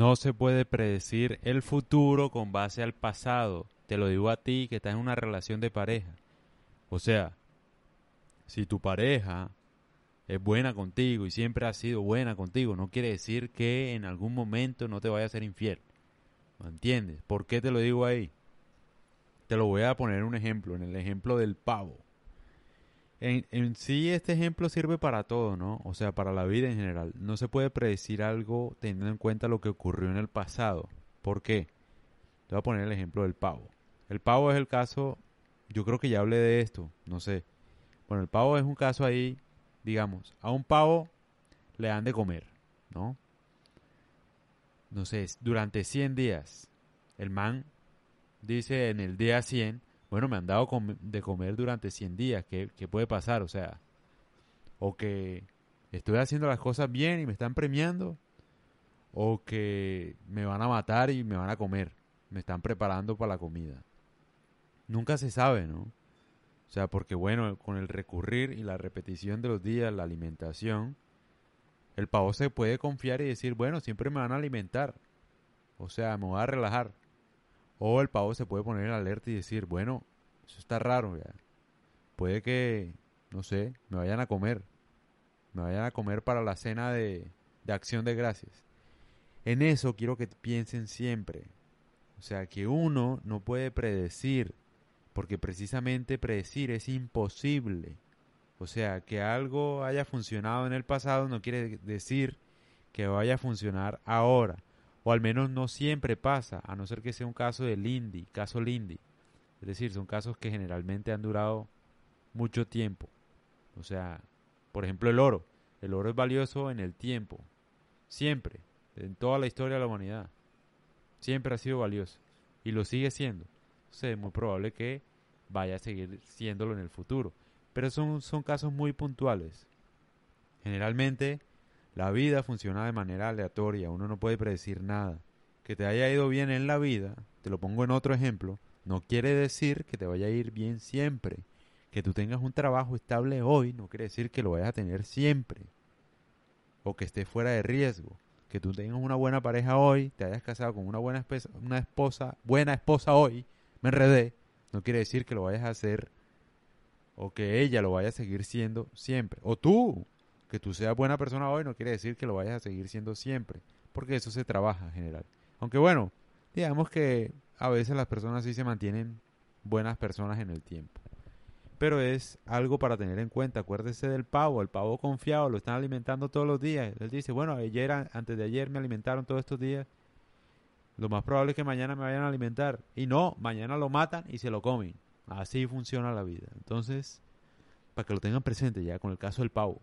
No se puede predecir el futuro con base al pasado. Te lo digo a ti que estás en una relación de pareja. O sea, si tu pareja es buena contigo y siempre ha sido buena contigo, no quiere decir que en algún momento no te vaya a ser infiel. ¿Me entiendes? ¿Por qué te lo digo ahí? Te lo voy a poner un ejemplo, en el ejemplo del pavo. En, sí este ejemplo sirve para todo, ¿no? O sea, para la vida en general. No se puede predecir algo teniendo en cuenta lo que ocurrió en el pasado. ¿Por qué? Te voy a poner el ejemplo del pavo. El pavo es el caso, yo creo que ya hablé de esto, no sé. Bueno, el pavo es un caso ahí, digamos, a un pavo le dan de comer, ¿no? No sé, durante 100 días. El man dice en el día 100, bueno, me han dado de comer durante 100 días, ¿qué, ¿qué puede pasar? O sea, o que estoy haciendo las cosas bien y me están premiando, o que me van a matar y me van a comer, me están preparando para la comida. Nunca se sabe, ¿no? O sea, porque bueno, con el recurrir y la repetición de los días, la alimentación, el pavo se puede confiar y decir, bueno, siempre me van a alimentar. O sea, me voy a relajar. O el pavo se puede poner en alerta y decir, bueno, eso está raro. Puede que, no sé, me vayan a comer. Me vayan a comer para la cena de, de acción de gracias. En eso quiero que piensen siempre. O sea, que uno no puede predecir porque precisamente predecir es imposible. O sea, que algo haya funcionado en el pasado no quiere decir que vaya a funcionar ahora. O al menos no siempre pasa, a no ser que sea un caso de Lindy, caso Lindy. Es decir, son casos que generalmente han durado mucho tiempo. O sea, por ejemplo el oro. El oro es valioso en el tiempo. Siempre. En toda la historia de la humanidad. Siempre ha sido valioso. Y lo sigue siendo. O es muy probable que vaya a seguir siéndolo en el futuro. Pero son, son casos muy puntuales. Generalmente la vida funciona de manera aleatoria, uno no puede predecir nada. Que te haya ido bien en la vida, te lo pongo en otro ejemplo, no quiere decir que te vaya a ir bien siempre. Que tú tengas un trabajo estable hoy no quiere decir que lo vayas a tener siempre. O que estés fuera de riesgo. Que tú tengas una buena pareja hoy, te hayas casado con una buena esposa, una esposa, buena esposa hoy, me enredé, no quiere decir que lo vayas a hacer o que ella lo vaya a seguir siendo siempre. O tú, que tú seas buena persona hoy, no quiere decir que lo vayas a seguir siendo siempre. Porque eso se trabaja en general. Aunque bueno, digamos que a veces las personas sí se mantienen buenas personas en el tiempo. Pero es algo para tener en cuenta. Acuérdese del pavo, el pavo confiado, lo están alimentando todos los días. Él dice, bueno, ayer, antes de ayer me alimentaron todos estos días lo más probable es que mañana me vayan a alimentar. Y no, mañana lo matan y se lo comen. Así funciona la vida. Entonces, para que lo tengan presente ya con el caso del pavo.